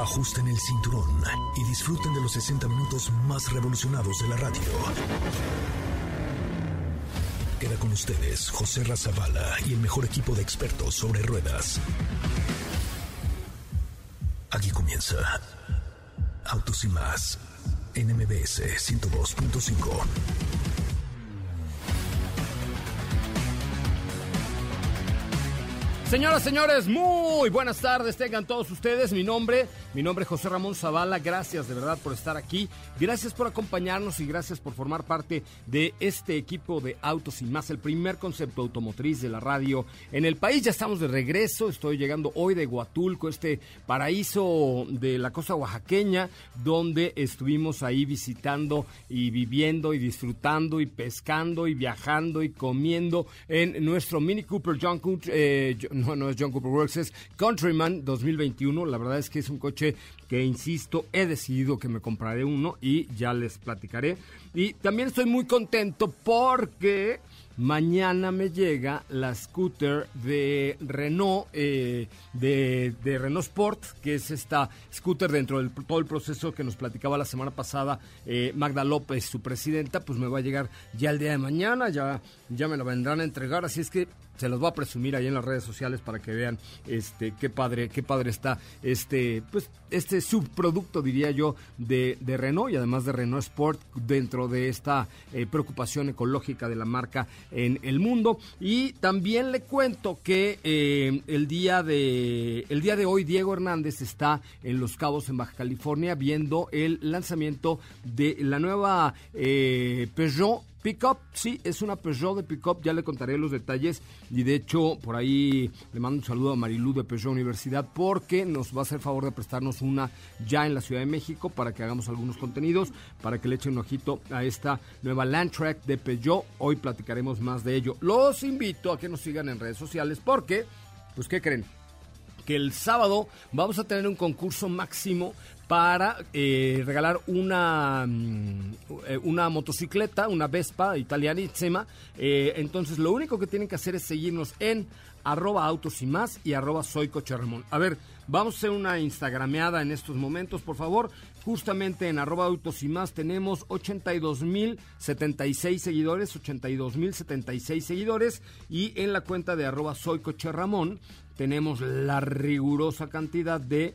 Ajusten el cinturón y disfruten de los 60 minutos más revolucionados de la radio. Queda con ustedes José Razabala y el mejor equipo de expertos sobre ruedas. Aquí comienza Autos y más en MBS 102.5. Señoras, señores, muy buenas tardes. Tengan todos ustedes mi nombre. Mi nombre es José Ramón Zavala. Gracias de verdad por estar aquí. Gracias por acompañarnos y gracias por formar parte de este equipo de Autos y más, el primer concepto automotriz de la radio en el país. Ya estamos de regreso. Estoy llegando hoy de Huatulco, este paraíso de la costa oaxaqueña, donde estuvimos ahí visitando y viviendo y disfrutando y pescando y viajando y comiendo en nuestro Mini Cooper John eh, no, no es John Cooper Works, es Countryman 2021. La verdad es que es un coche que, insisto, he decidido que me compraré uno y ya les platicaré. Y también estoy muy contento porque Mañana me llega la scooter de Renault, eh, de, Renault Sport, que es esta scooter dentro de todo el proceso que nos platicaba la semana pasada eh, Magda López, su presidenta, pues me va a llegar ya el día de mañana, ya, ya me la vendrán a entregar, así es que se los voy a presumir ahí en las redes sociales para que vean este qué padre, qué padre está este, pues, este subproducto, diría yo, de, de Renault y además de Renault Sport dentro de esta eh, preocupación ecológica de la marca en el mundo. Y también le cuento que eh, el día de el día de hoy Diego Hernández está en Los Cabos en Baja California viendo el lanzamiento de la nueva eh, Peugeot Pickup, sí, es una Peugeot de Pickup, ya le contaré los detalles y de hecho por ahí le mando un saludo a Marilú de Peugeot Universidad porque nos va a hacer favor de prestarnos una ya en la Ciudad de México para que hagamos algunos contenidos, para que le echen un ojito a esta nueva Landtrack de Peugeot. Hoy platicaremos más de ello. Los invito a que nos sigan en redes sociales porque, pues, ¿qué creen? El sábado vamos a tener un concurso máximo para eh, regalar una, mm, eh, una motocicleta, una Vespa italianísima. Eh, entonces lo único que tienen que hacer es seguirnos en arroba autos y más y arroba soy. A ver, vamos a hacer una instagrameada en estos momentos, por favor. Justamente en arroba autos y más tenemos 82 mil 76 seguidores, 82 mil 76 seguidores y en la cuenta de arroba soy tenemos la rigurosa cantidad de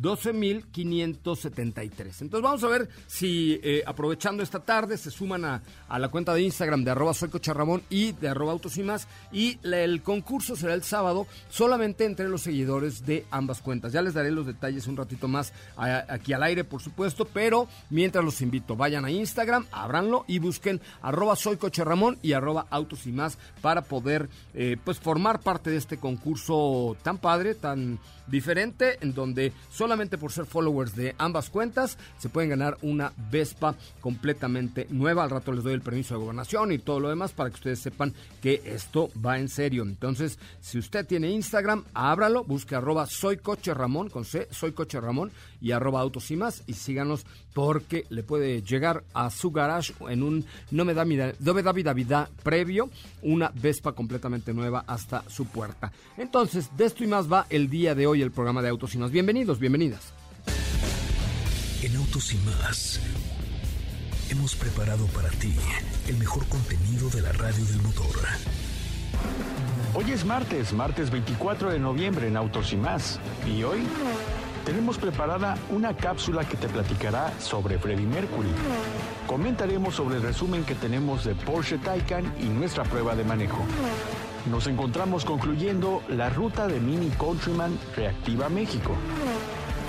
12.573. Entonces vamos a ver si eh, aprovechando esta tarde se suman a, la cuenta de Instagram de arroba soy Ramón y de arroba autos y más. Y el concurso será el sábado solamente entre los seguidores de ambas cuentas. Ya les daré los detalles un ratito más aquí al aire, por supuesto, pero mientras los invito, vayan a Instagram, ábranlo y busquen arroba soy Ramón y arroba autos y más para poder eh, pues formar parte de este concurso tan padre, tan diferente, en donde solamente por ser followers de ambas cuentas se pueden ganar una Vespa completamente nueva. Al rato les doy el permiso de gobernación y todo lo demás para que ustedes sepan que esto va en serio. Entonces, si usted tiene Instagram, ábralo, busque arroba soy coche Ramón con C, soy coche Ramón y arroba autos y más y síganos porque le puede llegar a su garage en un no me da vida, no me da vida, vida previo una Vespa completamente nueva hasta su puerta. Entonces, de esto y más va el día de hoy el programa de Autos y Más. Bienvenidos, bienvenidas. En Autos y Más hemos preparado para ti el mejor contenido de la radio del motor. Hoy es martes, martes 24 de noviembre en Autos y Más. Y hoy tenemos preparada una cápsula que te platicará sobre Freddie Mercury. Comentaremos sobre el resumen que tenemos de Porsche Taycan y nuestra prueba de manejo. Nos encontramos concluyendo la ruta de Mini Countryman Reactiva México.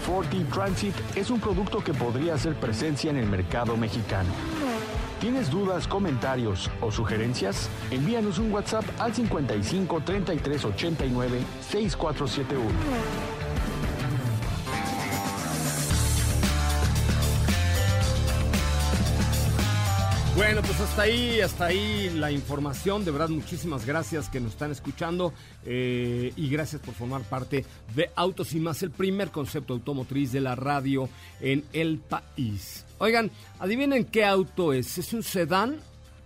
Forty Transit es un producto que podría hacer presencia en el mercado mexicano. ¿Tienes dudas, comentarios o sugerencias? Envíanos un WhatsApp al 55 33 89 6471. Bueno, pues hasta ahí, hasta ahí la información. De verdad, muchísimas gracias que nos están escuchando eh, y gracias por formar parte de Autos y más, el primer concepto automotriz de la radio en el país. Oigan, adivinen qué auto es. Es un sedán,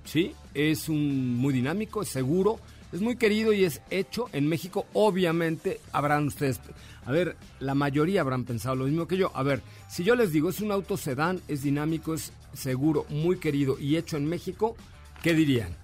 ¿sí? Es un muy dinámico, es seguro, Es muy querido y es hecho en México. Obviamente habrán ustedes, a ver, la mayoría habrán pensado lo mismo que yo. A ver, si yo les digo es un auto sedán, es dinámico, es seguro, muy querido y hecho en México, ¿qué dirían?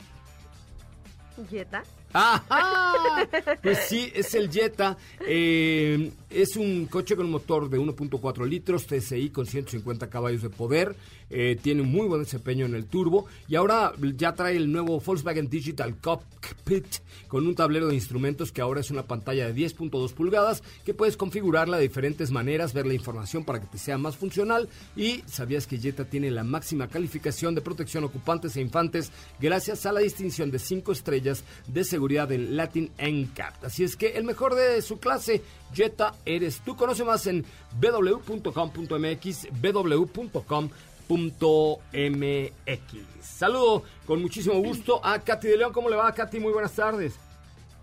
Jetta. ¡Ajá! Pues sí, es el Jetta. Eh, es un coche con un motor de 1.4 litros, TSI con 150 caballos de poder. Eh, tiene un muy buen desempeño en el turbo. Y ahora ya trae el nuevo Volkswagen Digital Cockpit con un tablero de instrumentos que ahora es una pantalla de 10.2 pulgadas que puedes configurarla de diferentes maneras, ver la información para que te sea más funcional. Y sabías que Jetta tiene la máxima calificación de protección ocupantes e infantes gracias a la distinción de 5 estrellas de seguridad en Latin NCAP. Así es que el mejor de su clase, Jetta, eres tú. Conoce más en www.com.mx, www.com.mx. Saludo con muchísimo gusto a Katy de León. ¿Cómo le va, Katy? Muy buenas tardes.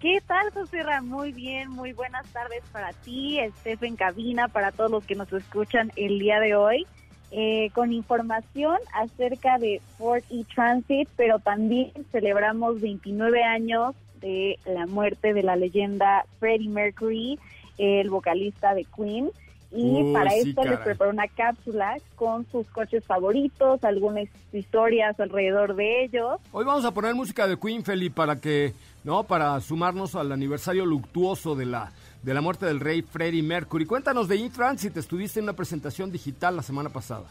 ¿Qué tal, José? Muy bien, muy buenas tardes para ti, Stephen Cabina, para todos los que nos escuchan el día de hoy. Eh, con información acerca de Ford e-Transit, pero también celebramos 29 años de la muerte de la leyenda Freddie Mercury, el vocalista de Queen. Y para esto les preparó una cápsula con sus coches favoritos, algunas historias alrededor de ellos. Hoy vamos a poner música de Queen, Feli, para que, ¿no? Para sumarnos al aniversario luctuoso de la de la muerte del rey Freddie Mercury. Cuéntanos de E-Transit, estuviste en una presentación digital la semana pasada.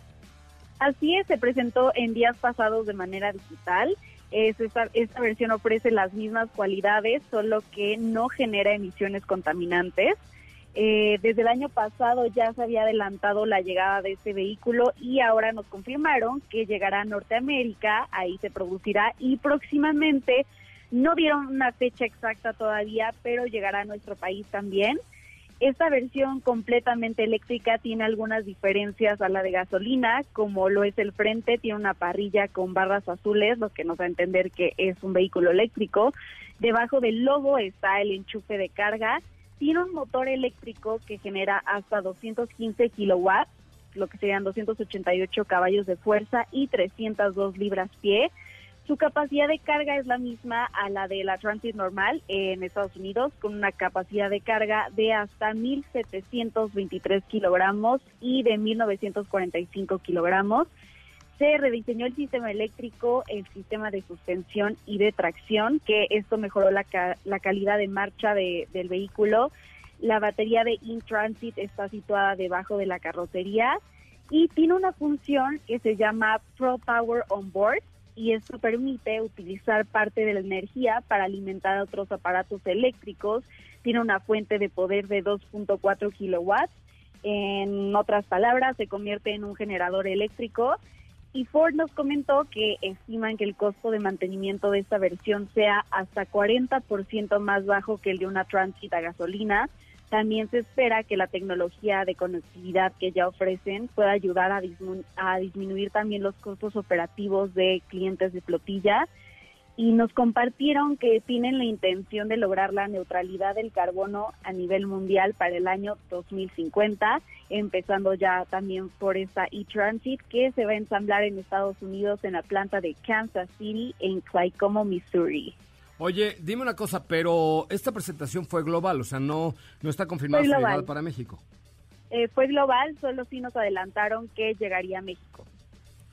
Así es, se presentó en días pasados de manera digital. Esta, esta versión ofrece las mismas cualidades, solo que no genera emisiones contaminantes. Eh, desde el año pasado ya se había adelantado la llegada de este vehículo y ahora nos confirmaron que llegará a Norteamérica, ahí se producirá y próximamente no dieron una fecha exacta todavía, pero llegará a nuestro país también. Esta versión completamente eléctrica tiene algunas diferencias a la de gasolina, como lo es el frente, tiene una parrilla con barras azules, lo que nos da a entender que es un vehículo eléctrico. Debajo del logo está el enchufe de carga. Tiene un motor eléctrico que genera hasta 215 kilowatts, lo que serían 288 caballos de fuerza y 302 libras pie. Su capacidad de carga es la misma a la de la Transit normal en Estados Unidos, con una capacidad de carga de hasta 1.723 kilogramos y de 1.945 kilogramos. Se rediseñó el sistema eléctrico, el sistema de suspensión y de tracción, que esto mejoró la, la calidad de marcha de, del vehículo. La batería de in-transit está situada debajo de la carrocería y tiene una función que se llama Pro Power On Board, y esto permite utilizar parte de la energía para alimentar otros aparatos eléctricos. Tiene una fuente de poder de 2.4 kilowatts. En otras palabras, se convierte en un generador eléctrico. Y Ford nos comentó que estiman que el costo de mantenimiento de esta versión sea hasta 40% más bajo que el de una Transit a gasolina también se espera que la tecnología de conectividad que ya ofrecen pueda ayudar a, disminuir también los costos operativos de clientes de flotilla y nos compartieron que tienen la intención de lograr la neutralidad del carbono a nivel mundial para el año 2050, empezando ya también por esta e-transit que se va a ensamblar en Estados Unidos en la planta de Kansas City en Claycomo, Missouri. Oye, dime una cosa, pero esta presentación fue global, o sea, no, no está confirmada su llegada para México. Eh, fue global, solo sí nos adelantaron que llegaría a México.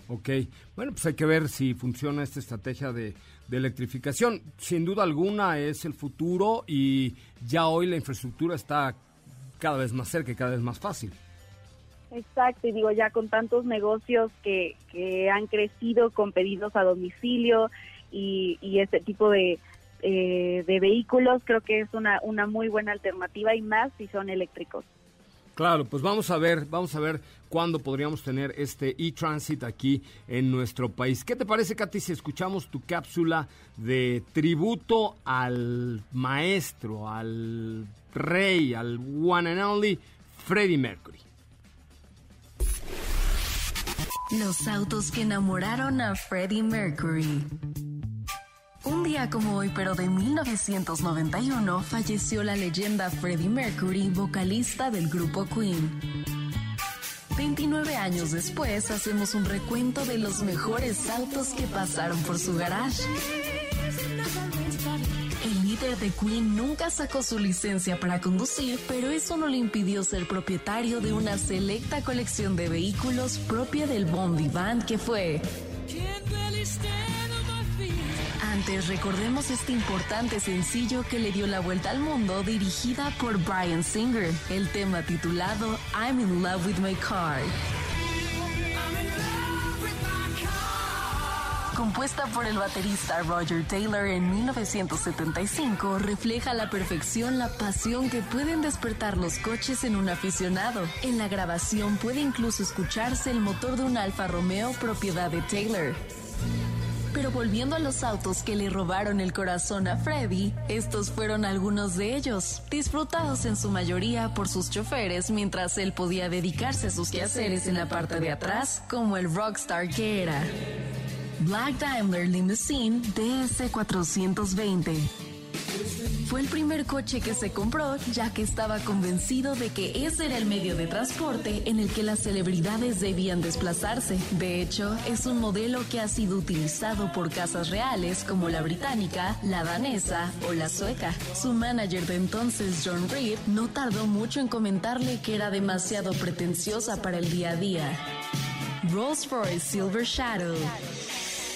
Ok, bueno, pues hay que ver si funciona esta estrategia de, de electrificación. Sin duda alguna es el futuro y ya hoy la infraestructura está cada vez más cerca y cada vez más fácil. Exacto, y digo, ya con tantos negocios que, que han crecido con pedidos a domicilio y, y este tipo de, eh, de vehículos, creo que es una, una muy buena alternativa y más si son eléctricos. Claro, pues vamos a ver, vamos a ver cuándo podríamos tener este e-transit aquí en nuestro país. ¿Qué te parece, Katy, si escuchamos tu cápsula de tributo al maestro, al rey, al one and only Freddie Mercury? Los autos que enamoraron a Freddie Mercury. Un día como hoy, pero de 1991, falleció la leyenda Freddie Mercury, vocalista del grupo Queen. 29 años después, hacemos un recuento de los mejores autos que pasaron por su garage. El líder de Queen nunca sacó su licencia para conducir, pero eso no le impidió ser propietario de una selecta colección de vehículos propia del Bondi Band que fue. Antes recordemos este importante sencillo que le dio la vuelta al mundo dirigida por Brian Singer, el tema titulado I'm in love with my car. compuesta por el baterista Roger Taylor en 1975, refleja a la perfección la pasión que pueden despertar los coches en un aficionado. En la grabación puede incluso escucharse el motor de un Alfa Romeo propiedad de Taylor. Pero volviendo a los autos que le robaron el corazón a Freddy, estos fueron algunos de ellos, disfrutados en su mayoría por sus choferes mientras él podía dedicarse a sus quehaceres en la parte de atrás como el rockstar que era. Black Daimler Limousine DS420. Fue el primer coche que se compró ya que estaba convencido de que ese era el medio de transporte en el que las celebridades debían desplazarse. De hecho, es un modelo que ha sido utilizado por casas reales como la británica, la danesa o la sueca. Su manager de entonces, John Reed, no tardó mucho en comentarle que era demasiado pretenciosa para el día a día. Rolls Royce Silver Shadow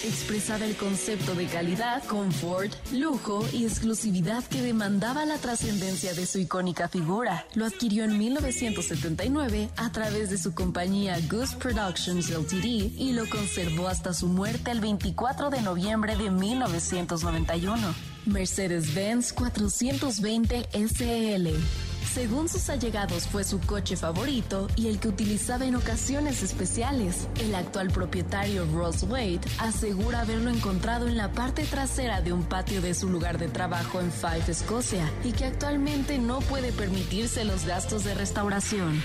expresaba el concepto de calidad, confort, lujo y exclusividad que demandaba la trascendencia de su icónica figura. Lo adquirió en 1979 a través de su compañía Goose Productions Ltd y lo conservó hasta su muerte el 24 de noviembre de 1991. Mercedes-Benz 420 SL según sus allegados fue su coche favorito y el que utilizaba en ocasiones especiales. El actual propietario Ross Wade asegura haberlo encontrado en la parte trasera de un patio de su lugar de trabajo en Fife, Escocia, y que actualmente no puede permitirse los gastos de restauración.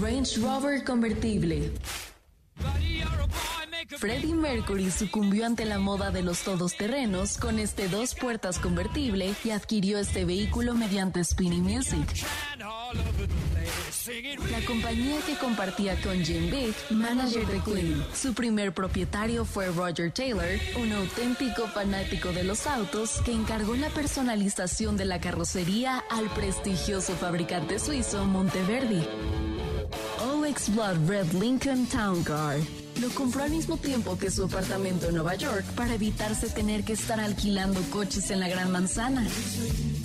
Range Rover convertible. Freddie Mercury sucumbió ante la moda de los todoterrenos con este dos puertas convertible y adquirió este vehículo mediante Spinning Music. La compañía que compartía con Jim Big, manager de Queen. Su primer propietario fue Roger Taylor, un auténtico fanático de los autos que encargó la personalización de la carrocería al prestigioso fabricante suizo Monteverdi. OX Blood Red Lincoln Town Car. Lo compró al mismo tiempo que su apartamento en Nueva York para evitarse tener que estar alquilando coches en la Gran Manzana.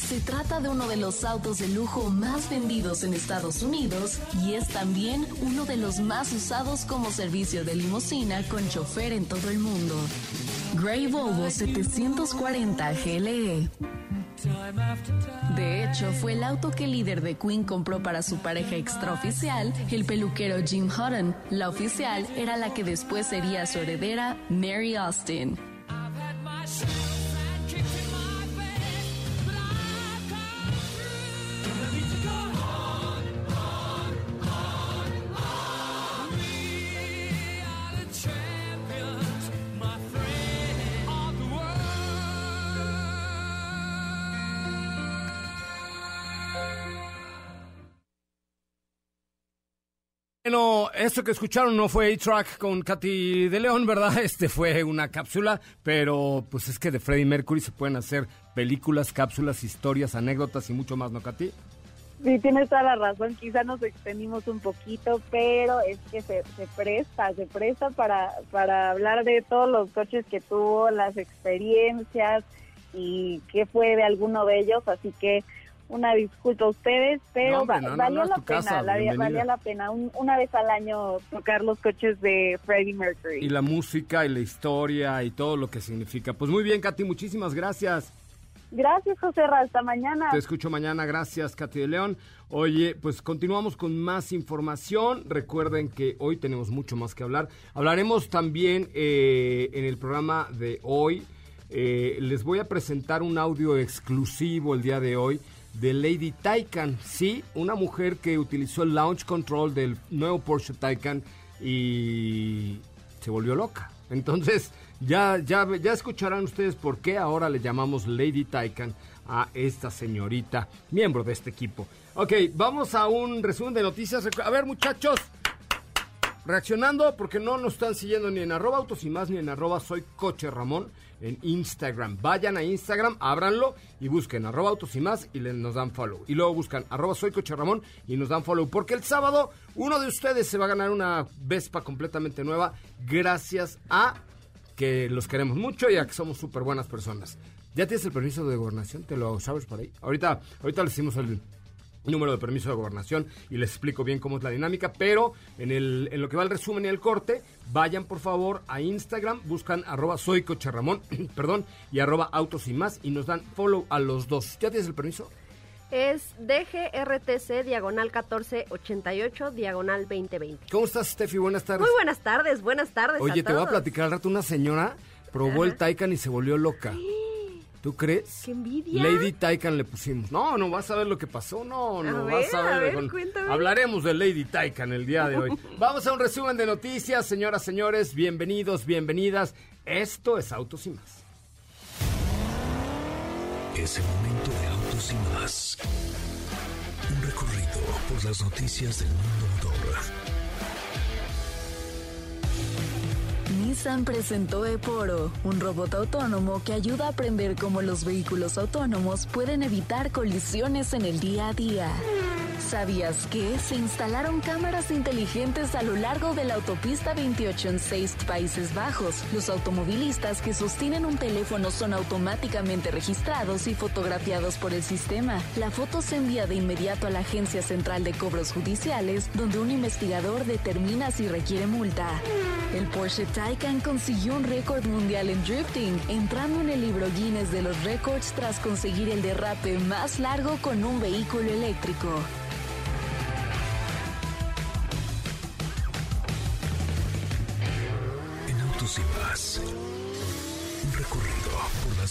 Se trata de uno de los autos de lujo más vendidos en Estados Unidos y es también uno de los más usados como servicio de limusina con chofer en todo el mundo. Grey Volvo 740 GLE. De hecho, fue el auto que el líder de Queen compró para su pareja extraoficial, el peluquero Jim Hutton. La oficial era la que después sería su heredera, Mary Austin. Bueno, esto que escucharon no fue A-Track con Katy de León, ¿verdad? Este fue una cápsula, pero pues es que de Freddie Mercury se pueden hacer películas, cápsulas, historias, anécdotas y mucho más, ¿no, Katy? Sí, tienes toda la razón. Quizá nos extendimos un poquito, pero es que se, presta, se presta para, para hablar de todos los coches que tuvo, las experiencias y qué fue de alguno de ellos. Así que una disculpa a ustedes, pero valía, la pena, valía la pena una vez al año tocar los coches de Freddie Mercury. Y la música y la historia y todo lo que significa. Pues muy bien, Katy, muchísimas gracias. Gracias, José hasta mañana. Te escucho mañana, gracias, Katy de León. Oye, pues continuamos con más información. Recuerden que hoy tenemos mucho más que hablar. Hablaremos también eh, en el programa de hoy. Eh, les voy a presentar un audio exclusivo el día de hoy de Lady Taycan. Sí, una mujer que utilizó el launch control del nuevo Porsche Taycan y se volvió loca. Entonces, ya, ya, escucharán ustedes por qué ahora le llamamos Lady Taycan a esta señorita, miembro de este equipo. Ok, vamos a un resumen de noticias. A ver, muchachos, reaccionando porque no nos están siguiendo ni en arroba autos y más ni en arroba soy coche Ramón en Instagram. Vayan a Instagram, ábranlo y busquen arroba autos y más y le, nos dan follow. Y luego buscan arroba soy y nos dan follow. Porque el sábado uno de ustedes se va a ganar una Vespa completamente nueva gracias a que los queremos mucho y a que somos súper buenas personas. ¿Ya tienes el permiso de gobernación? ¿Te lo sabes por ahí? Ahorita, ahorita le hicimos el número de permiso de gobernación y les explico bien cómo es la dinámica, pero en, el, en lo que va el resumen y el corte, vayan por favor a Instagram, buscan arroba soycocharramón, perdón, y arroba autos y más y nos dan follow a los dos. ¿Ya tienes el permiso? Es DGRTC diagonal 1488 diagonal 2020. ¿Cómo estás, Steffi? Buenas tardes. Muy buenas tardes, buenas tardes. Oye, te voy a platicar al rato. Una señora probó el Taycan y se volvió loca. ¿Tú crees? ¡Qué envidia! Lady Taycan le pusimos. No, no vas a ver lo que pasó. No, no vas a ver. A ver cuéntame. Hablaremos de Lady Taycan el día de hoy. Vamos a un resumen de noticias, señoras, señores. Bienvenidos, bienvenidas. Esto es Autos y más. Es el momento de Autos y más. Un recorrido por las noticias del mundo Nissan presentó ePoro, un robot autónomo que ayuda a aprender cómo los vehículos autónomos pueden evitar colisiones en el día a día. ¿Sabías que se instalaron cámaras inteligentes a lo largo de la autopista 28 en seis Países Bajos? Los automovilistas que sostienen un teléfono son automáticamente registrados y fotografiados por el sistema. La foto se envía de inmediato a la Agencia Central de Cobros Judiciales, donde un investigador determina si requiere multa. El Porsche Taycan consiguió un récord mundial en drifting, entrando en el libro Guinness de los récords tras conseguir el derrape más largo con un vehículo eléctrico.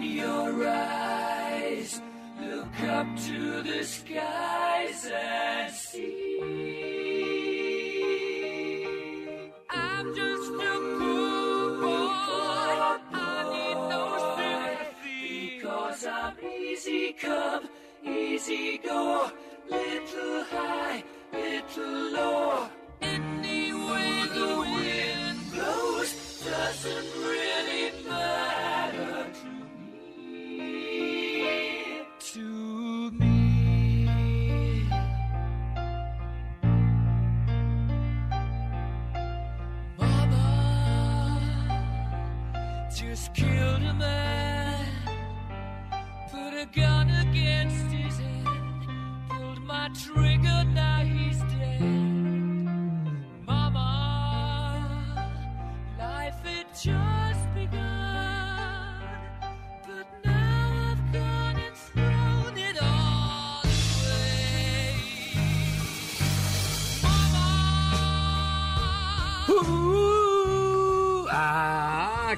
Your eyes, look up to the skies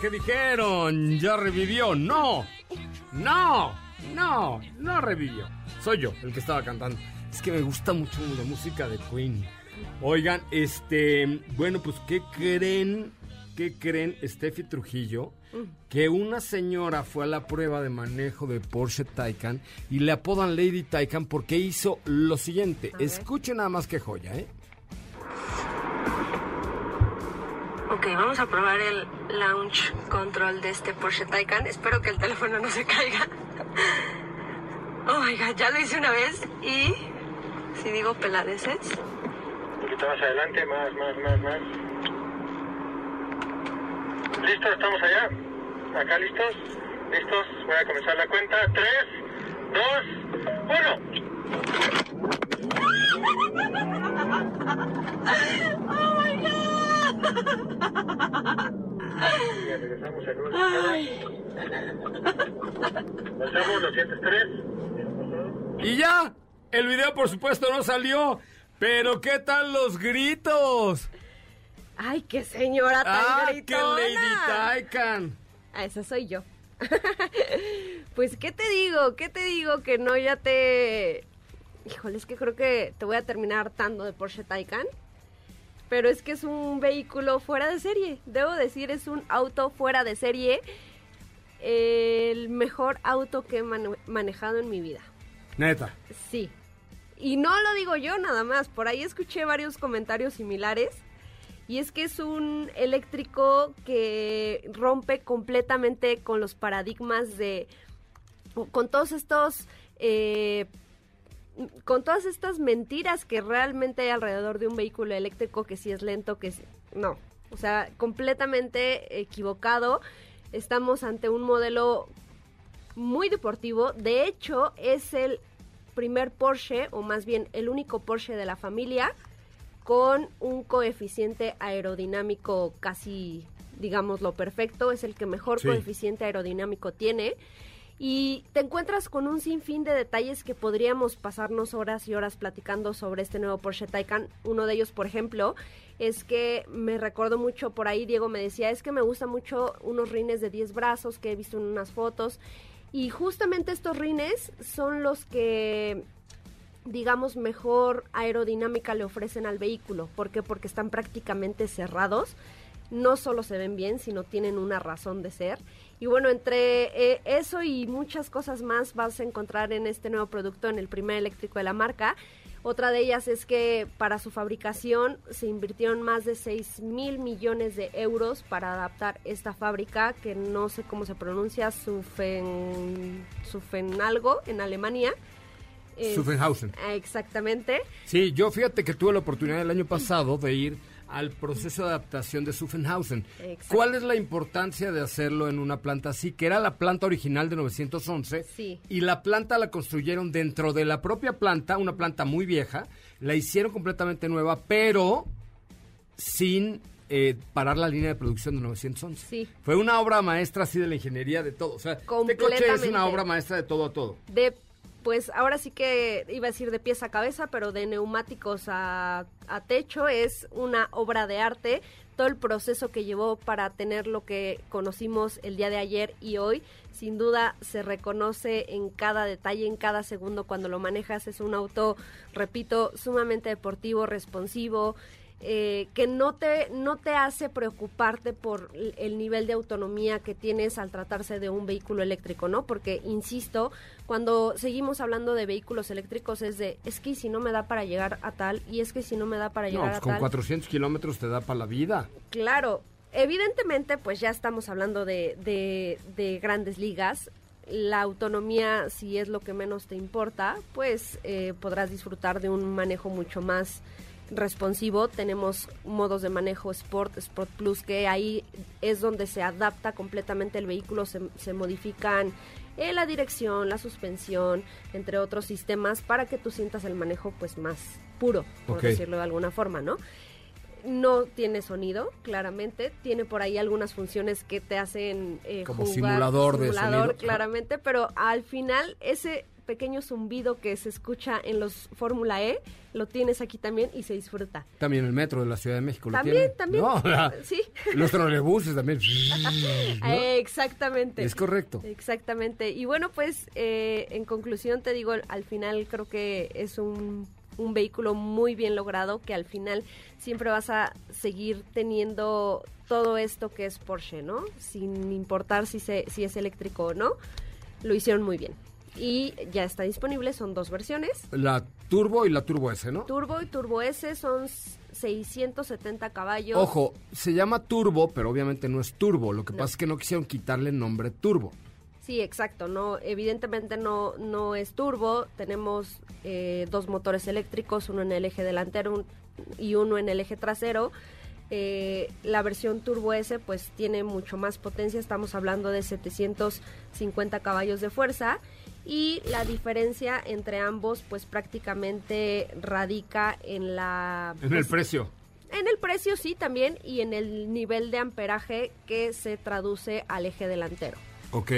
¿qué dijeron? ¿Ya revivió? No, no, no, no revivió. Soy yo el que estaba cantando. Es que me gusta mucho la música de Queen. Oigan, este, bueno, pues, ¿qué creen? ¿Qué creen, Steffi Trujillo? Que una señora fue a la prueba de manejo de Porsche Taycan y le apodan Lady Taycan porque hizo lo siguiente. Escuchen nada más que joya, ¿eh? Ok, vamos a probar el launch control de este Porsche Taycan. Espero que el teléfono no se caiga. Oh my god, ya lo hice una vez y si digo peladeces. Un poquito más adelante, más, más, más, más. ¿Listo? ¿Estamos allá? ¿Acá listos? ¿Listos? Voy a comenzar la cuenta. Tres, dos, uno. ya regresamos en una. Lanzamos 203. Y ya, el video por supuesto no salió, pero ¿qué tal los gritos? Ay, qué señora tan ¡Ah, qué gritona. Lady Taikan! Ah, esa soy yo. pues, ¿qué te digo? ¿Qué te digo? Que no ya te... Híjole, es que creo que te voy a terminar hartando de Porsche Taycan. Pero es que es un vehículo fuera de serie. Debo decir, es un auto fuera de serie. El mejor auto que he mane- manejado en mi vida. Neta. Sí. Y no lo digo yo nada más, por ahí escuché varios comentarios similares. Y es que es un eléctrico que rompe completamente con los paradigmas de... con todos estos... eh, con todas estas mentiras que realmente hay alrededor de un vehículo eléctrico que si es lento, que si- no. O sea, completamente equivocado. Estamos ante un modelo muy deportivo. De hecho, es el primer Porsche, o más bien el único Porsche de la familia, con un coeficiente aerodinámico casi, digamos, lo perfecto. Es el que mejor Sí. coeficiente aerodinámico tiene. Y te encuentras con un sinfín de detalles que podríamos pasarnos horas y horas platicando sobre este nuevo Porsche Taycan. Uno de ellos, por ejemplo, es que me recuerdo mucho por ahí, Diego me decía, es que me gustan mucho unos rines de 10 brazos que he visto en unas fotos. Y justamente estos rines son los que digamos, mejor aerodinámica le ofrecen al vehículo. ¿Por qué? Porque están prácticamente cerrados. No solo se ven bien, sino tienen una razón de ser. Y bueno, entre eh, eso y muchas cosas más vas a encontrar en este nuevo producto, en el primer eléctrico de la marca. Otra de ellas es que para su fabricación se invirtieron más de 6 mil millones de euros para adaptar esta fábrica, que no sé cómo se pronuncia, Sufen, Sufen algo, en Alemania. Ah, Exactamente. Sí, yo fíjate que tuve la oportunidad el año pasado de ir al proceso de adaptación de Zuffenhausen. Exacto. ¿Cuál es la importancia de hacerlo en una planta así? Que era la planta original de 911. Sí. Y la planta la construyeron dentro de la propia planta, una planta muy vieja. La hicieron completamente nueva, pero sin eh, parar la línea de producción de 911. Sí. Fue una obra maestra así de la ingeniería de todo. O sea, este coche es una obra maestra de todo a todo. De, pues ahora sí que iba a decir de pies a cabeza, pero de neumáticos a, a techo es una obra de arte. Todo el proceso que llevó para tener lo que conocimos el día de ayer y hoy, sin duda se reconoce en cada detalle, en cada segundo cuando lo manejas. Es un auto, repito, sumamente deportivo, responsivo, eh, que no te, no te hace preocuparte por el nivel de autonomía que tienes al tratarse de un vehículo eléctrico, ¿no? Porque, insisto, cuando seguimos hablando de vehículos eléctricos es de, es que si no me da para llegar a tal, y es que si no me da para No, llegar pues a con tal. 400 kilómetros te da para la vida. Claro, evidentemente, pues ya estamos hablando de, de, de grandes ligas. La autonomía, si es lo que menos te importa, pues eh, podrás disfrutar de un manejo mucho más responsivo. Tenemos modos de manejo Sport, Sport Plus, que ahí es donde se adapta completamente el vehículo, se, se modifican eh, la dirección, la suspensión, entre otros sistemas, para que tú sientas el manejo pues más puro, por decirlo de alguna forma, ¿no? No tiene sonido, claramente. Tiene por ahí algunas funciones que te hacen eh, Como jugar, simulador de sonido. claramente, pero al final ese pequeño zumbido que se escucha en los Fórmula E lo tienes aquí también y se disfruta. También el metro de la Ciudad de México lo También, tiene. también. No, la- Sí. Los trolebuses también. ¿no? Exactamente. Es correcto. Exactamente. Y bueno, pues eh, en conclusión te digo, al final creo que es un, un vehículo muy bien logrado, que al final siempre vas a seguir teniendo todo esto que es Porsche, ¿no? Sin importar si, se, si es eléctrico o no, lo hicieron muy bien. Y ya está disponible, son dos versiones. La Turbo y la Turbo S, ¿no? Turbo y Turbo S son 670 caballos. Ojo, se llama Turbo, pero obviamente no es Turbo. Lo que pasa es que no quisieron quitarle el nombre Turbo. Sí, exacto. No, evidentemente no, no es turbo. Tenemos eh, dos motores eléctricos, uno en el eje delantero un- y uno en el eje trasero. Eh, la versión Turbo S pues tiene mucho más potencia. Estamos hablando de 750 caballos de fuerza. Y la diferencia entre ambos pues prácticamente radica en la... En el precio. En el precio sí también y en el nivel de amperaje que se traduce al eje delantero. Ok.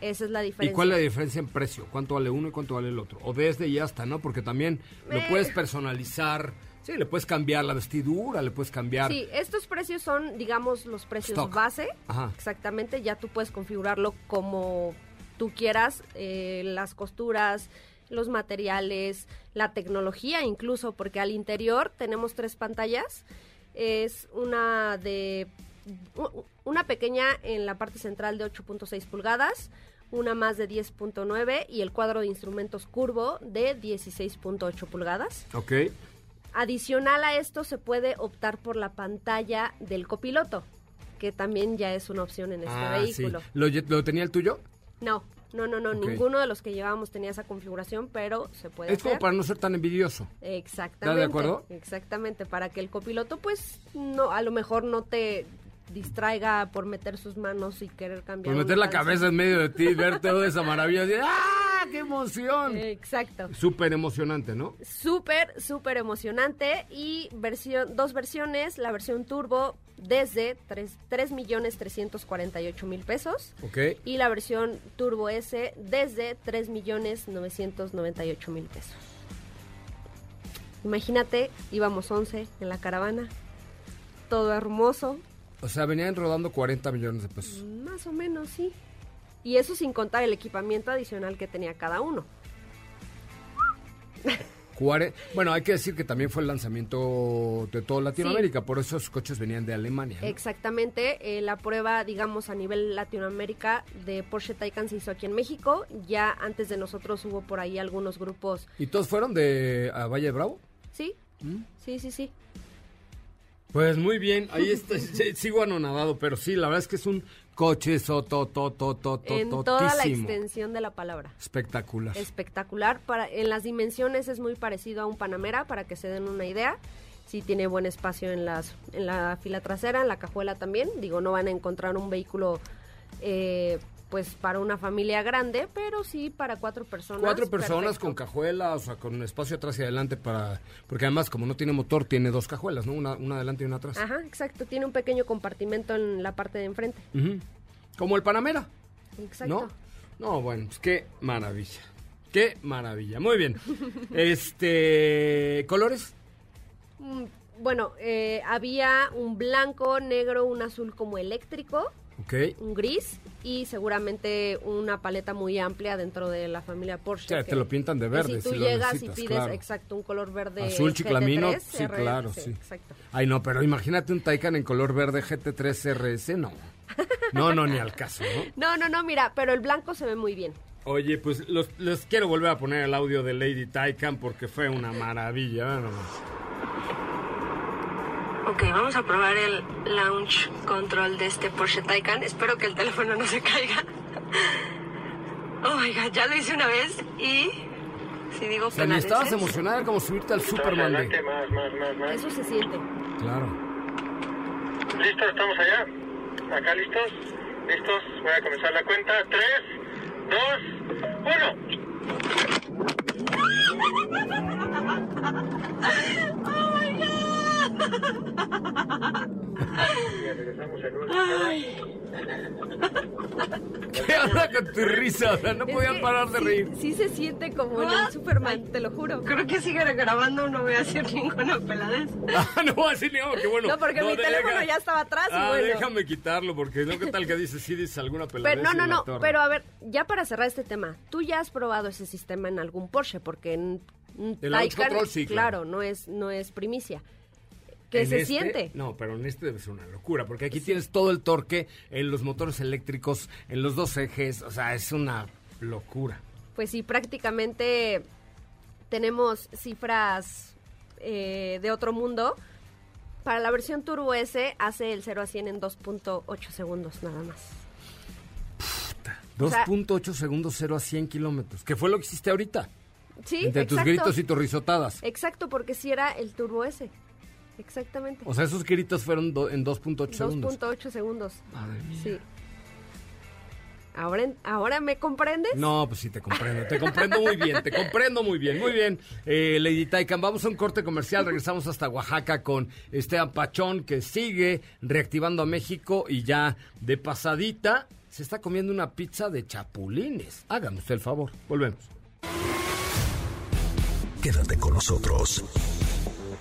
Esa es la ¿Y diferencia. cuál es la diferencia en precio? ¿Cuánto vale uno y cuánto vale el otro? O desde y hasta, ¿no? Porque también lo puedes personalizar. Sí, le puedes cambiar la vestidura, le puedes cambiar. Sí, estos precios son, digamos, los precios Stock. base. Ajá. Exactamente, ya tú puedes configurarlo como tú quieras, eh, las costuras, los materiales, la tecnología incluso, porque al interior tenemos tres pantallas. Es una de una pequeña en la parte central de 8.6 pulgadas, una más de 10.9 y el cuadro de instrumentos curvo de 16.8 pulgadas. Ok. Adicional a esto se puede optar por la pantalla del copiloto, que también ya es una opción en este Ah, vehículo. sí. ¿Lo, lo tenía el tuyo? No, no, no, no, ninguno de los que llevábamos tenía esa configuración, pero se puede Es como hacer. para no ser tan envidioso. Exactamente. ¿Estás de acuerdo? Exactamente, para que el copiloto pues no a lo mejor no te distraiga por meter sus manos y querer cambiar. Por meter la cabeza en medio de ti y ver toda esa maravilla. ¡Ah, qué emoción! Exacto. Súper emocionante, ¿no? Súper, súper emocionante y versión, dos versiones, la versión turbo desde 3, millones 348 mil pesos Ok. y la versión turbo S desde 3 millones 998 mil pesos. Imagínate, íbamos 11 en la caravana, todo hermoso, O sea, venían rodando 40 millones de pesos. más o menos, sí. Y eso sin contar el equipamiento adicional que tenía cada uno. Bueno, hay que decir que también fue el lanzamiento de toda Latinoamérica, por eso esos coches venían de Alemania. ¿no? Exactamente, eh, la prueba, digamos, a nivel Latinoamérica de Porsche Taycan se hizo aquí en México. Ya antes de nosotros hubo por ahí algunos grupos. ¿Y todos fueron de a Valle de Bravo? ¿Sí? ¿Mm? Sí, sí, sí. Pues muy bien, ahí está, sigo anonadado, pero sí, la verdad es que es un coche soto, to, to, to, to, En toda la extensión de la palabra. Espectacular. Espectacular. Para, en las dimensiones es muy parecido a un Panamera, para que se den una idea. Sí tiene buen espacio en, las, en la fila trasera, en la cajuela también. Digo, no van a encontrar un vehículo eh, pues para una familia grande, pero sí para cuatro personas. Cuatro personas perfecto. con cajuela, o sea, con espacio atrás y adelante para... Porque además, como no tiene motor, tiene dos cajuelas, ¿no? Una, una adelante y una atrás. Ajá, exacto. Tiene un pequeño compartimento en la parte de enfrente. Como el Panamera, Exacto. ¿no? No, bueno, pues qué maravilla. Qué maravilla. Muy bien. este... ¿Colores? Mm, Bueno, eh, había un blanco, negro, un azul como eléctrico, Ok. un gris y seguramente una paleta muy amplia dentro de la familia Porsche. O sea, que- te lo pintan de que verde, Si tú si lo llegas y pides, claro. exacto, un color verde. Azul chiclamino, GT3, sí, claro, sí. Exacto. Ay, no, pero imagínate un Taycan en color verde GT3 RS, no. No, no, ni al caso, ¿no? No, no, no, mira, pero el blanco se ve muy bien. Oye, pues los, les quiero volver a poner el audio de Lady Taycan porque fue una maravilla. nomás. Ok, vamos a probar el launch control de este Porsche Taycan. Espero que el teléfono no se caiga. Oh my god, ya lo hice una vez y. Si digo o ¿eh? estabas emocionada como subirte al Superman. Más, más, más. Eso se siente. Claro. ¿Listos? ¿Estamos allá? ¿Acá listos? ¿Listos? Voy a comenzar la cuenta. 3, 2, 1. ¿Qué onda con tu risa? O sea, no Es podían parar de sí- reír. Sí se siente como en el Superman, te lo juro. Creo que sigue grabando, no voy a hacer ninguna peladez. Ah, no voy a decir, no, que bueno. No, porque mi deja- teléfono ya estaba atrás y Ah, bueno. déjame quitarlo porque no, ¿qué tal que dices? Sí dices alguna peladez Pero no, no, no, torre. pero a ver, ya para cerrar este tema, tú ya has probado ese sistema en algún Porsche, porque en un El Taycan, control, sí, claro. claro, no es, no es primicia. Que En se este- siente. No, pero en este debe ser una locura, porque aquí tienes todo el torque en los motores eléctricos, en los dos ejes, o sea, es una locura. Pues sí, prácticamente tenemos cifras eh, de otro mundo. Para la versión Turbo S hace el 0 a 100 en 2.8 segundos nada más. O sea- 2.8 segundos 0 a 100 kilómetros, que fue lo que hiciste ahorita, Sí, entre tus gritos y tus risotadas. Exacto, porque si era el Turbo S. Exactamente. O sea, esos gritos fueron do- en 2.8 segundos. 2.8 segundos. Madre mía. Sí. ¿Ahora, ¿Ahora me comprendes? No, pues sí, te comprendo. Te comprendo muy bien, te comprendo muy bien. Muy bien, eh, Lady Taikan, vamos a un corte comercial. Regresamos hasta Oaxaca con Esteban Pachón, que sigue reactivando a México y ya de pasadita se está comiendo una pizza de chapulines. Hágame usted el favor. Volvemos. Quédate con nosotros.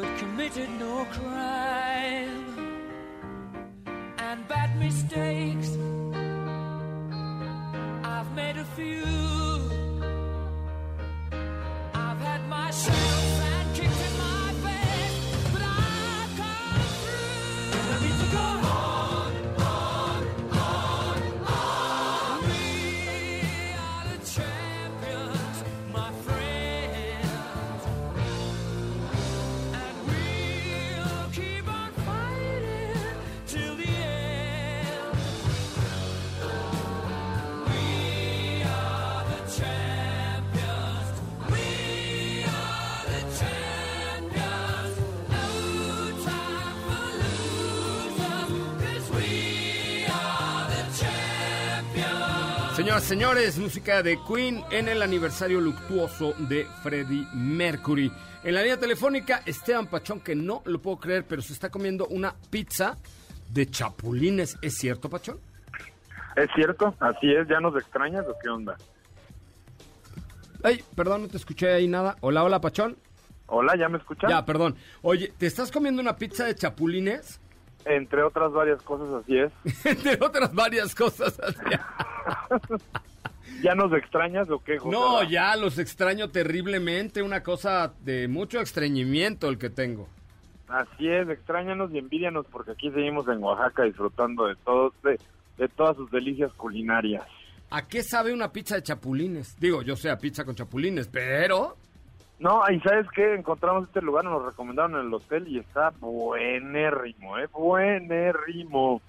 but committed no crime. And bad mistakes, I've made a few. Señoras, señores, música de Queen en el aniversario luctuoso de Freddie Mercury. En la línea telefónica, Esteban Pachón, que no lo puedo creer, pero se está comiendo una pizza de chapulines. ¿Es cierto, Pachón? Es cierto, así es. ¿Ya nos extrañas o qué onda? Ay, perdón, no te escuché ahí nada. Hola, hola, Pachón. Hola, ¿ya me escuchas? Ya, perdón. Oye, ¿te estás comiendo una pizza de chapulines? Entre otras varias cosas, así es. Entre otras varias cosas. ¿Ya nos extrañas o qué? José? No, ya los extraño terriblemente. Una cosa de mucho extrañimiento el que tengo. Así es, extrañanos y envidianos porque aquí seguimos en Oaxaca disfrutando de todos, de, de todas sus delicias culinarias. ¿A qué sabe una pizza de chapulines? Digo, yo sé a pizza con chapulines, pero... No, y ¿sabes qué? Encontramos este lugar, nos recomendaron en el hotel y está buenérrimo, ¿eh? Buenérrimo.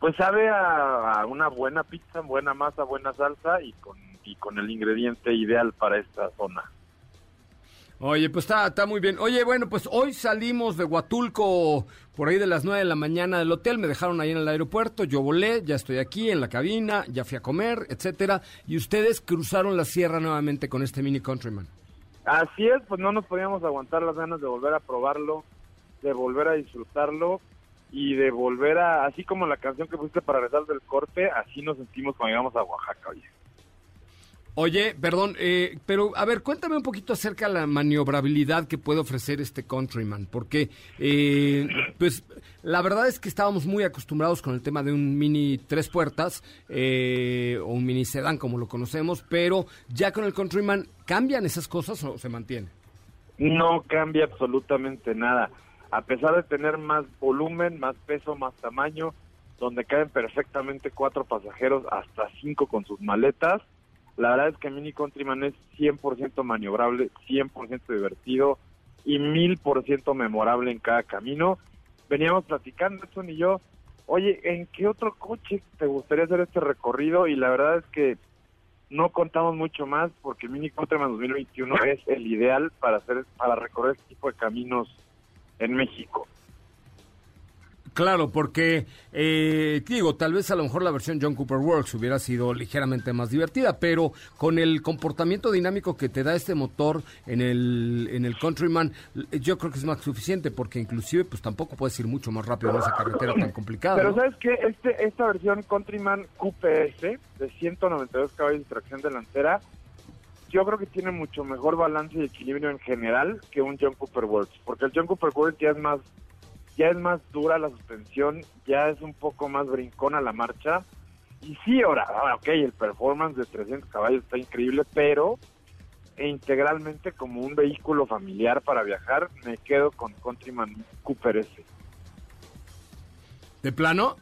Pues sabe a, a una buena pizza, buena masa, buena salsa y con, y con el ingrediente ideal para esta zona. Oye, pues está, está muy bien. Oye, bueno, pues hoy salimos de Huatulco por ahí de las 9 de la mañana del hotel. Me dejaron ahí en el aeropuerto. Yo volé, ya estoy aquí en la cabina, ya fui a comer, etcétera. Y ustedes cruzaron la sierra nuevamente con este Mini Countryman. Así es, pues no nos podíamos aguantar las ganas de volver a probarlo, de volver a disfrutarlo y de volver a, así como la canción que pusiste para regresar del corte, así nos sentimos cuando llegamos a Oaxaca, oye. Oye, perdón, eh, pero a ver, cuéntame un poquito acerca de la maniobrabilidad que puede ofrecer este Countryman, porque eh, pues la verdad es que estábamos muy acostumbrados con el tema de un mini tres puertas eh, o un mini sedán como lo conocemos, pero ya con el Countryman cambian esas cosas o se mantiene. No cambia absolutamente nada. A pesar de tener más volumen, más peso, más tamaño, donde caben perfectamente cuatro pasajeros, hasta cinco con sus maletas, la verdad es que Mini Countryman es 100% maniobrable, 100% divertido y 1000% memorable en cada camino. Veníamos platicando, Edson y yo, oye, ¿en qué otro coche te gustaría hacer este recorrido? Y la verdad es que no contamos mucho más porque Mini Countryman 2021 es el ideal para hacer para recorrer este tipo de caminos en México. Claro, porque, eh, digo, tal vez a lo mejor la versión John Cooper Works hubiera sido ligeramente más divertida, pero con el comportamiento dinámico que te da este motor en el, en el Countryman, yo creo que es más suficiente, porque inclusive pues tampoco puedes ir mucho más rápido en esa carretera tan complicada. Pero ¿no? ¿sabes qué? Este, esta versión Countryman QPS de 192 caballos de tracción delantera, yo creo que tiene mucho mejor balance y equilibrio en general que un John Cooper Works, porque el John Cooper Works ya es más ya es más dura la suspensión, ya es un poco más brincona la marcha. Y sí, ahora, ahora, ok, el performance de 300 caballos está increíble, pero integralmente como un vehículo familiar para viajar, me quedo con Countryman Cooper S. ¿De plano?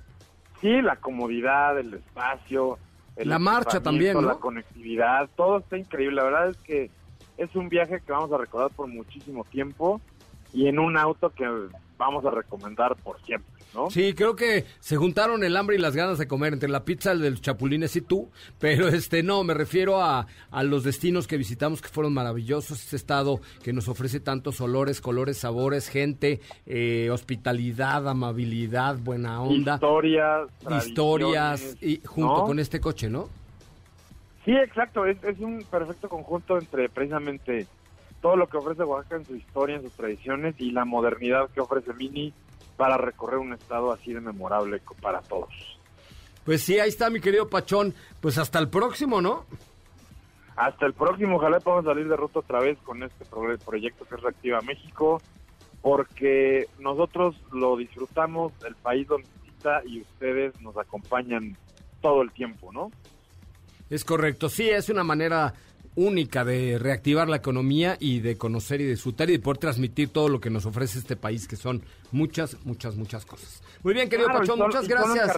Sí, la comodidad, el espacio, el La marcha también, ¿no? la conectividad, todo está increíble. La verdad es que es un viaje que vamos a recordar por muchísimo tiempo y en un auto que vamos a recomendar por siempre, ¿no? Sí, creo que se juntaron el hambre y las ganas de comer entre la pizza de los chapulines y tú, pero este no, me refiero a, a los destinos que visitamos que fueron maravillosos, este estado que nos ofrece tantos olores, colores, sabores, gente, eh, hospitalidad, amabilidad, buena onda, Historias, historias y junto ¿no? con este coche, ¿no? Sí, exacto, es, es un perfecto conjunto entre precisamente todo lo que ofrece Oaxaca en su historia, en sus tradiciones y la modernidad que ofrece Mini para recorrer un estado así de memorable para todos. Pues sí, ahí está mi querido Pachón, pues hasta el próximo, ¿no? Hasta el próximo, ojalá podamos salir de ruta otra vez con este pro- proyecto que es Reactiva México, porque nosotros lo disfrutamos, el país lo necesita y ustedes nos acompañan todo el tiempo, ¿no? Es correcto, sí, es una manera única de reactivar la economía y de conocer y disfrutar y de poder transmitir todo lo que nos ofrece este país, que son muchas, muchas, muchas cosas. Muy bien, querido Claro, Pachón, muchas gracias.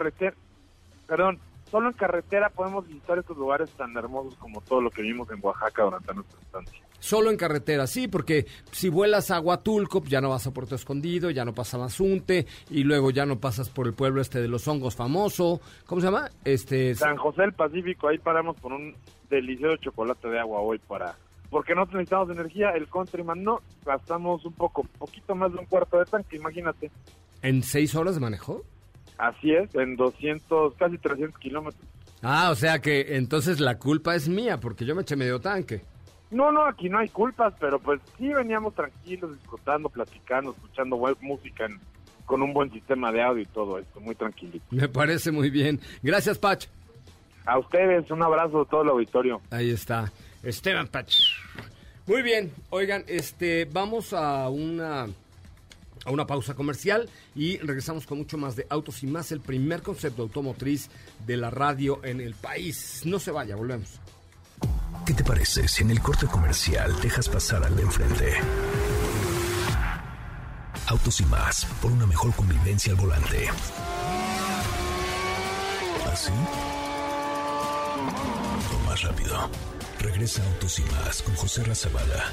perdón, solo en carretera podemos visitar estos lugares tan hermosos como todo lo que vimos en Oaxaca durante nuestra estancia. Solo en carretera, sí, porque si vuelas a Huatulco, ya no vas a Puerto Escondido, ya no pasas a Mazunte, y luego ya no pasas por el pueblo este de los hongos famoso. ¿Cómo se llama? Este. San José del Pacífico, ahí paramos por un delicioso chocolate de agua hoy para... Porque no necesitamos energía, el Countryman no, gastamos un poco, poquito más de un cuarto de tanque, imagínate. ¿En seis horas de manejo? Así es, en 200, casi 300 kilómetros. Ah, o sea que entonces la culpa es mía, porque yo me eché medio tanque. No, no, aquí no hay culpas, pero pues sí veníamos tranquilos, disfrutando, platicando, escuchando buena música en- con un buen sistema de audio y todo esto, muy tranquilito. Me parece muy bien. Gracias, Pach. A ustedes, un abrazo de todo el auditorio. Ahí está. Esteban Pach. Muy bien. Oigan, este, vamos a una a una pausa comercial y regresamos con mucho más de autos y más el primer concepto automotriz de la radio en el país. No se vaya, volvemos. ¿Qué te parece si en el corte comercial dejas pasar al de enfrente? Autos y más, por una mejor convivencia al volante. ¿Así? O más rápido. Regresa Autos y más con José Razabala.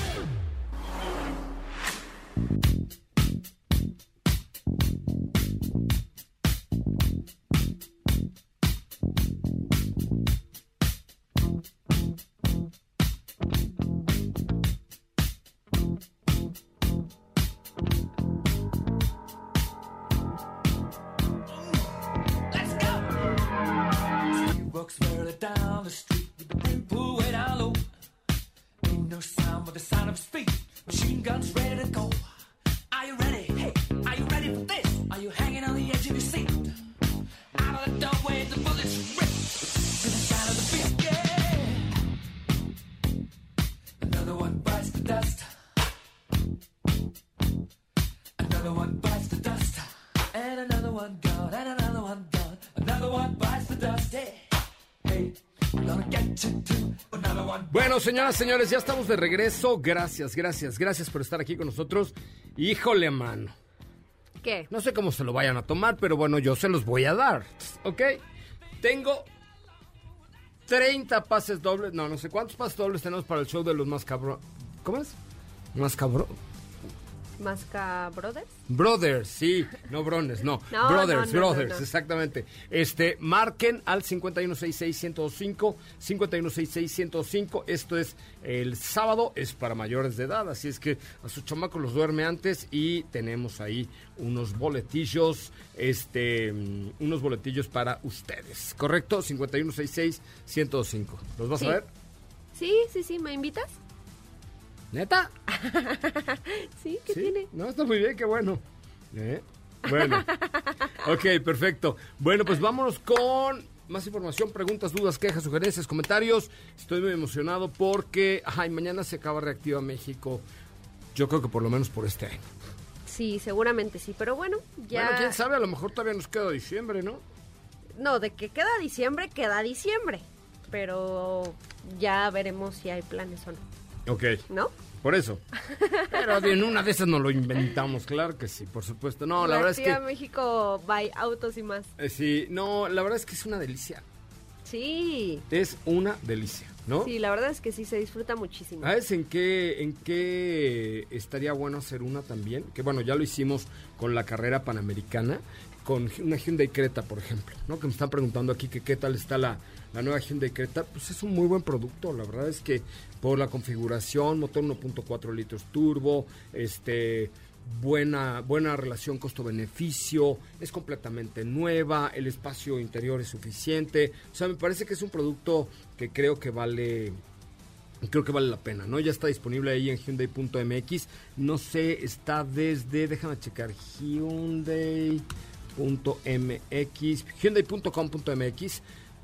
Bueno, señoras, señores, ya estamos de regreso. Gracias, gracias, gracias por estar aquí con nosotros. Híjole, mano. ¿Qué? No sé cómo se lo vayan a tomar, pero bueno, yo se los voy a dar. ¿Ok? Tengo 30 pases dobles. No, no sé cuántos pases dobles tenemos para el show de los más cabrón. ¿Cómo es? Más cabrón. Masca Brothers. Brothers, sí, no Brones, no. No, brothers, no, no, Brothers, exactamente. Este, marquen al 5166-105, 5166-105. Esto es el sábado, es para mayores de edad, así es que a sus chamacos los duerme antes y tenemos ahí unos boletillos, este, mm, unos boletillos para ustedes, ¿correcto? 5166-105. ¿Los vas Sí. a ver? Sí, sí, sí, ¿me invitas? ¿Neta? Sí, ¿qué Sí, tiene? No, está muy bien, qué bueno. ¿Eh? Bueno. ok, perfecto. Bueno, pues vámonos con más información, preguntas, dudas, quejas, sugerencias, comentarios. Estoy muy emocionado porque, ay, mañana se acaba Reactiva México. Yo creo que por lo menos por este año. Sí, seguramente sí, pero bueno, ya... Bueno, quién sabe, a lo mejor todavía nos queda diciembre, ¿no? No, de que queda diciembre, queda diciembre. Pero ya veremos si hay planes o no. Ok. ¿No? Por eso. Pero en una de esas nos lo inventamos, claro que sí, por supuesto. No, la verdad es que... México, by autos y más. eh, sí, no, la verdad es que es una delicia. Sí. Es una delicia, ¿no? Sí, la verdad es que sí se disfruta muchísimo. ¿Sabes en qué, en qué estaría bueno hacer una también? Que bueno, ya lo hicimos con la carrera panamericana, con una Hyundai Creta, por ejemplo, ¿no? Que me están preguntando aquí que qué tal está la, la nueva Hyundai Creta. Pues es un muy buen producto, la verdad es que por la configuración, motor 1.4 litros turbo, este buena buena relación costo-beneficio, es completamente nueva, el espacio interior es suficiente. O sea, me parece que es un producto que creo que vale creo que vale la pena, ¿no? Ya está disponible ahí en Hyundai.mx. No sé, está desde, déjame checar, Hyundai.mx, Hyundai.com.mx.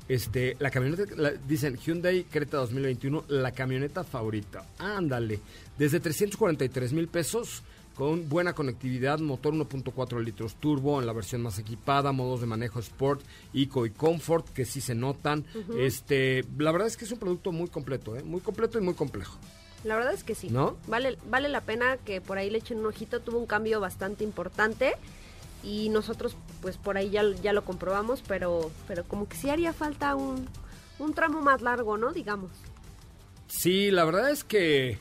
Este, la camioneta, dicen Hyundai Creta 2021, la camioneta favorita. Ándale, desde 343 mil pesos, con buena conectividad, motor 1.4 litros turbo en la versión más equipada, modos de manejo Sport, Eco y Comfort, que sí se notan. Este, la verdad es que es un producto muy completo, ¿eh? muy completo y muy complejo. La verdad es que sí. ¿No? Vale, vale la pena que por ahí le echen un ojito. Tuvo un cambio bastante importante. Y nosotros, pues por ahí ya, ya lo comprobamos, pero, pero como que sí haría falta un, un tramo más largo, ¿no? Digamos. Sí, la verdad es que.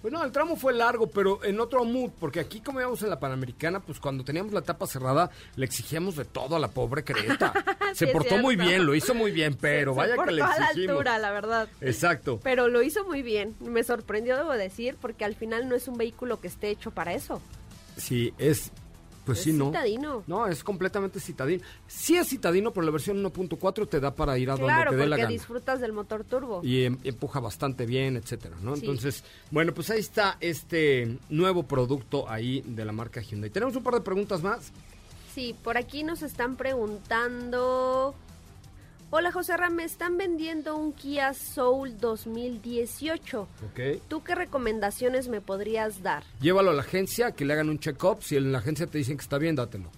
Bueno, el tramo fue largo, pero en otro mood, porque aquí como íbamos en la Panamericana, pues cuando teníamos la tapa cerrada, le exigíamos de todo a la pobre Creta. Se Sí, portó muy bien, lo hizo muy bien, pero Se vaya que le a la exigimos. altura, la verdad. Exacto. Pero lo hizo muy bien. Me sorprendió, debo decir, porque al final no es un vehículo que esté hecho para eso. Sí, es. Pues Es sí, no. citadino. No, es completamente citadino. Sí es citadino, pero la versión 1.4 te da para ir a Claro, donde te dé la porque gana. disfrutas del motor turbo. y em- empuja bastante bien, etcétera, ¿no? Sí. Entonces, bueno, pues ahí está este nuevo producto ahí de la marca Hyundai. Tenemos un par de preguntas más. Sí, por aquí nos están preguntando. Hola José Ram, me están vendiendo un Kia Soul 2018. Ok. ¿Tú qué recomendaciones me podrías dar? Llévalo a la agencia, que le hagan un check-up. Si en la agencia te dicen que está bien, dátelo.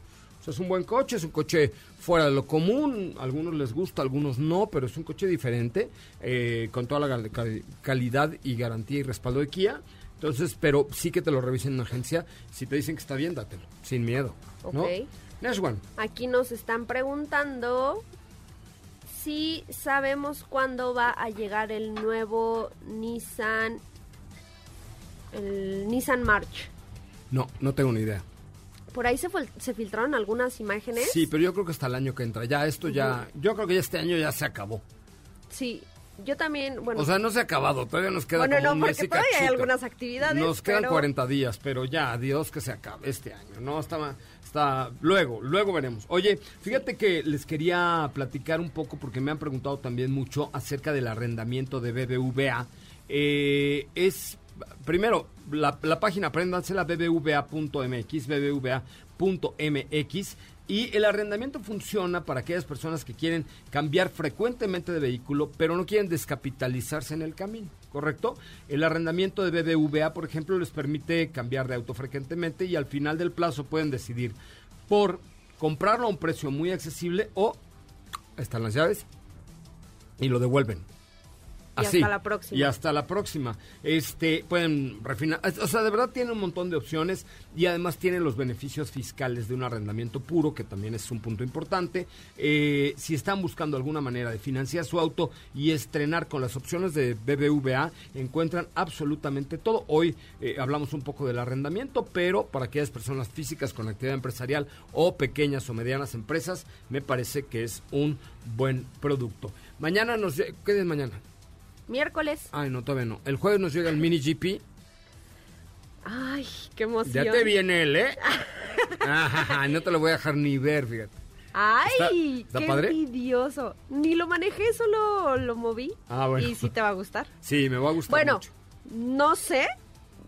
O sea, es un buen coche, es un coche fuera de lo común. A algunos les gusta, a algunos no, pero es un coche diferente, eh, con toda la cal- calidad y garantía y respaldo de Kia. Entonces, pero sí que te lo revisen en una agencia. Si te dicen que está bien, dátelo, sin miedo. ¿no? Ok. Next one. Aquí nos están preguntando si sabemos cuándo va a llegar el nuevo Nissan, el Nissan March. No, no tengo ni idea. Por ahí se, fil- se filtraron algunas imágenes. Sí, pero yo creo que hasta el año que entra. Ya esto ya, yo creo que ya este año ya se acabó. Sí, yo también, bueno. o sea, no se ha acabado, todavía nos queda bueno, como no, un porque todavía hay algunas actividades. Nos quedan pero- 40 días, pero ya, Dios que se acabe este año, ¿no? Está, luego, luego veremos. Oye, fíjate que les quería platicar un poco porque me han preguntado también mucho acerca del arrendamiento de BBVA. Eh, es, primero, la, la página, apréndansela, bbva.mx, bbva.mx. Y el arrendamiento funciona para aquellas personas que quieren cambiar frecuentemente de vehículo, pero no quieren descapitalizarse en el camino, ¿correcto? El arrendamiento de BBVA, por ejemplo, les permite cambiar de auto frecuentemente y al final del plazo pueden decidir por comprarlo a un precio muy accesible o están las llaves y lo devuelven Y hasta la próxima. Y hasta la próxima. Este, pueden refinar, o sea, de verdad tiene un montón de opciones y además tiene los beneficios fiscales de un arrendamiento puro, que también es un punto importante. Eh, si están buscando alguna manera de financiar su auto y estrenar con las opciones de BBVA, encuentran absolutamente todo. Hoy eh, hablamos un poco del arrendamiento, pero para aquellas personas físicas con actividad empresarial o pequeñas o medianas empresas, me parece que es un buen producto. Mañana nos... ¿Qué es mañana? Miércoles. Ay, no, todavía no. El jueves nos llega el mini GP. Ay, qué emoción. Ya te viene él, ¿eh? No te lo voy a dejar ni ver, fíjate. Ay, ¿Está- está qué padre? Ni lo manejé, solo lo moví. Ah, bueno. Y sí te va a gustar. Sí, me va a gustar Bueno, mucho. no sé,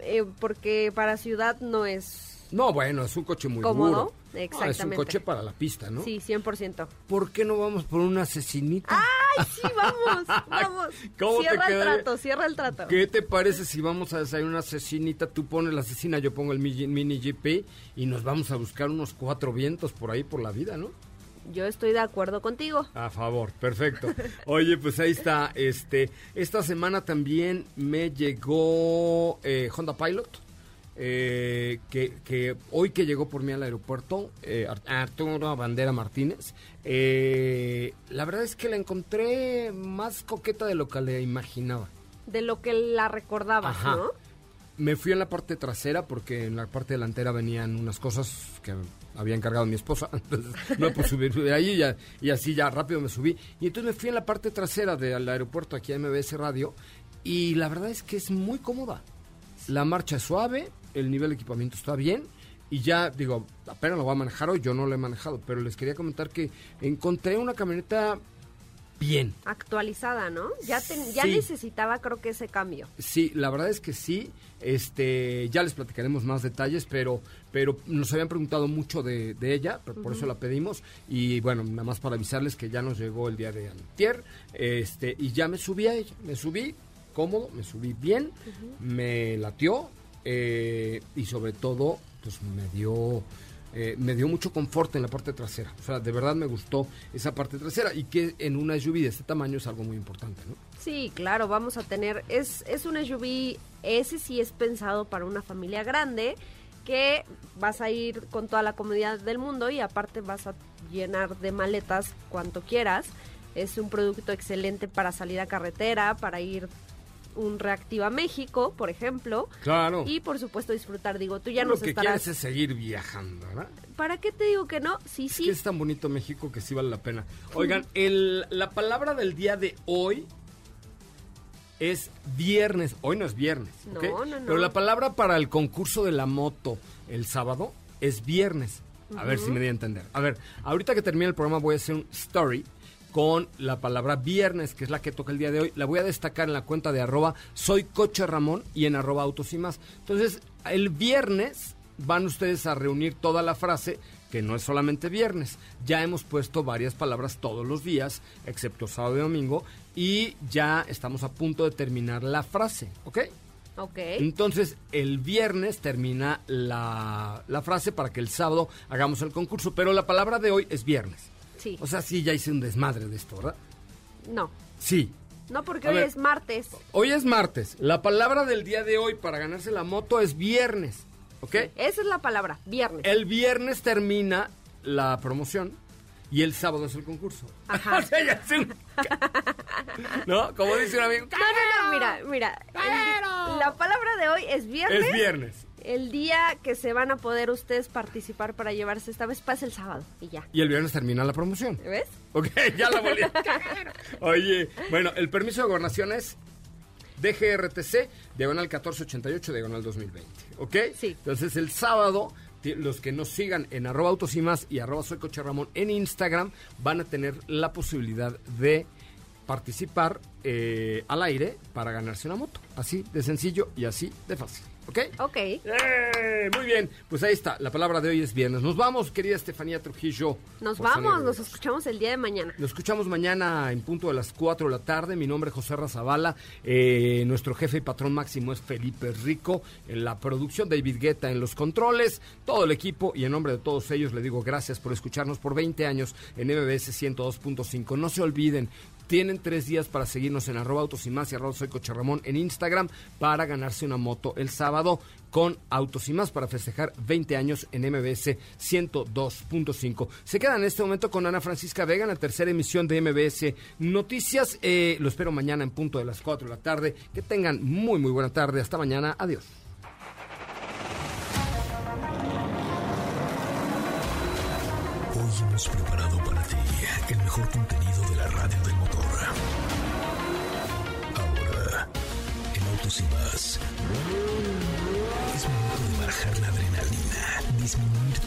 eh, porque para ciudad no es No, bueno, es un coche muy cómodo. duro. No, es un Exactamente. coche para la pista, ¿no? Sí, 100%. ¿Por qué no vamos por una asesinita? ¡Ay, sí, vamos! ¡Vamos! ¿Cómo te cierra el trato, cierra el trato. ¿Qué te parece si vamos a desayunar una asesinita? Tú pones la asesina, yo pongo el mini, mini GP y nos vamos a buscar unos cuatro vientos por ahí por la vida, ¿no? Yo estoy de acuerdo contigo. A favor, perfecto. Oye, pues ahí está. Este, esta semana también me llegó eh, Honda Pilot. Eh, que, que hoy que llegó por mí al aeropuerto, eh, Ar- Arturo Bandera Martínez, eh, la verdad es que la encontré más coqueta de lo que le imaginaba. De lo que la recordabas, Ajá. ¿no? Me fui en la parte trasera porque en la parte delantera venían unas cosas que había encargado mi esposa. Entonces no pude subir de ahí y, ya- y así ya rápido me subí. Y entonces me fui en la parte trasera del aeropuerto aquí a MBS Radio y la verdad es que es muy cómoda. La marcha es suave, el nivel de equipamiento está bien y ya digo, apenas lo voy a manejar hoy, yo no lo he manejado, pero les quería comentar que encontré una camioneta bien. Actualizada, ¿no? Ya, te- ya Sí. necesitaba, creo que ese cambio. Sí, la verdad es que sí. Este, ya les platicaremos más detalles, pero, pero nos habían preguntado mucho de, de ella, por, por eso la pedimos. Y bueno, nada más para avisarles que ya nos llegó el día de antier, este, y ya me subí a ella, me subí cómodo, me subí bien, me latió, eh, y sobre todo, pues me dio eh, me dio mucho confort en la parte trasera. O sea, de verdad me gustó esa parte trasera y que en una SUV de este tamaño es algo muy importante. Sí, claro, vamos a tener, es, es un SUV, ese sí es pensado para una familia grande, que vas a ir con toda la comodidad del mundo y aparte vas a llenar de maletas cuanto quieras. Es un producto excelente para salir a carretera, para ir un reactivo a México, por ejemplo. Claro. Y por supuesto disfrutar, digo, tú ya Lo nos que estarás... quieres es seguir viajando, ¿verdad? ¿Para qué te digo que no? Sí, Es sí. que es tan bonito México que sí vale la pena. Oigan, el, la palabra del día de hoy es viernes. Hoy no es viernes. No, no, no. Pero la palabra para el concurso de la moto el sábado es viernes. A ver si me di a entender. A ver, ahorita que termine el programa voy a hacer un story con la palabra viernes, que es la que toca el día de hoy. La voy a destacar en la cuenta de arroba soy coche Ramón y en arroba autos y más. Entonces, el viernes van ustedes a reunir toda la frase, que no es solamente viernes. Ya hemos puesto varias palabras todos los días, excepto sábado y domingo, y ya estamos a punto de terminar la frase, ¿ok? Ok. Entonces, el viernes termina la, la frase para que el sábado hagamos el concurso, pero la palabra de hoy es viernes. Sí. O sea, sí, ya hice un desmadre de esto, ¿verdad? No. Sí. No, porque A hoy ver. es martes. Hoy es martes. La palabra del día de hoy para ganarse la moto es viernes. ¿Ok? Esa es la palabra, viernes. El viernes termina la promoción y el sábado es el concurso. Ajá. O sea, ya es un- ¿No? Como dice un amigo. No, no, no, mira, mira. el- la palabra de hoy es viernes. Es viernes. El día que se van a poder ustedes participar para llevarse esta vez pasa el sábado y ya. Y el viernes termina la promoción. ¿Ves? Ok, ya la volví. a cagar. Oye, bueno, el permiso de gobernación es DGRTC, diagonal 1488, diagonal 2020. ¿Ok? Sí. Entonces el sábado, los que nos sigan en arroba autos y más y arroba soy coche Ramón en Instagram van a tener la posibilidad de participar eh, al aire para ganarse una moto. Así de sencillo y así de fácil. ¿Ok? Ok. ¡Eh! Muy bien, pues ahí está, la palabra de hoy es viernes. Nos vamos, querida Estefanía Trujillo. Nos vamos, nos escuchamos el día de mañana. Nos escuchamos mañana en punto de las 4 de la tarde. Mi nombre es José Razabala. Eh, nuestro jefe y patrón máximo es Felipe Rico. En la producción, David Guetta en los controles. Todo el equipo y en nombre de todos ellos le digo gracias por escucharnos por 20 años en MBS 102.5. No se olviden, tienen tres días para seguirnos en arroba autos y más y arroba soy Coche en Instagram para ganarse una moto el sábado con Autos y más para festejar 20 años en MBS 102.5. Se quedan en este momento con Ana Francisca Vega en la tercera emisión de MBS Noticias. Eh, lo espero mañana en punto de las 4 de la tarde. Que tengan muy, muy buena tarde. Hasta mañana. Adiós. Hoy hemos preparado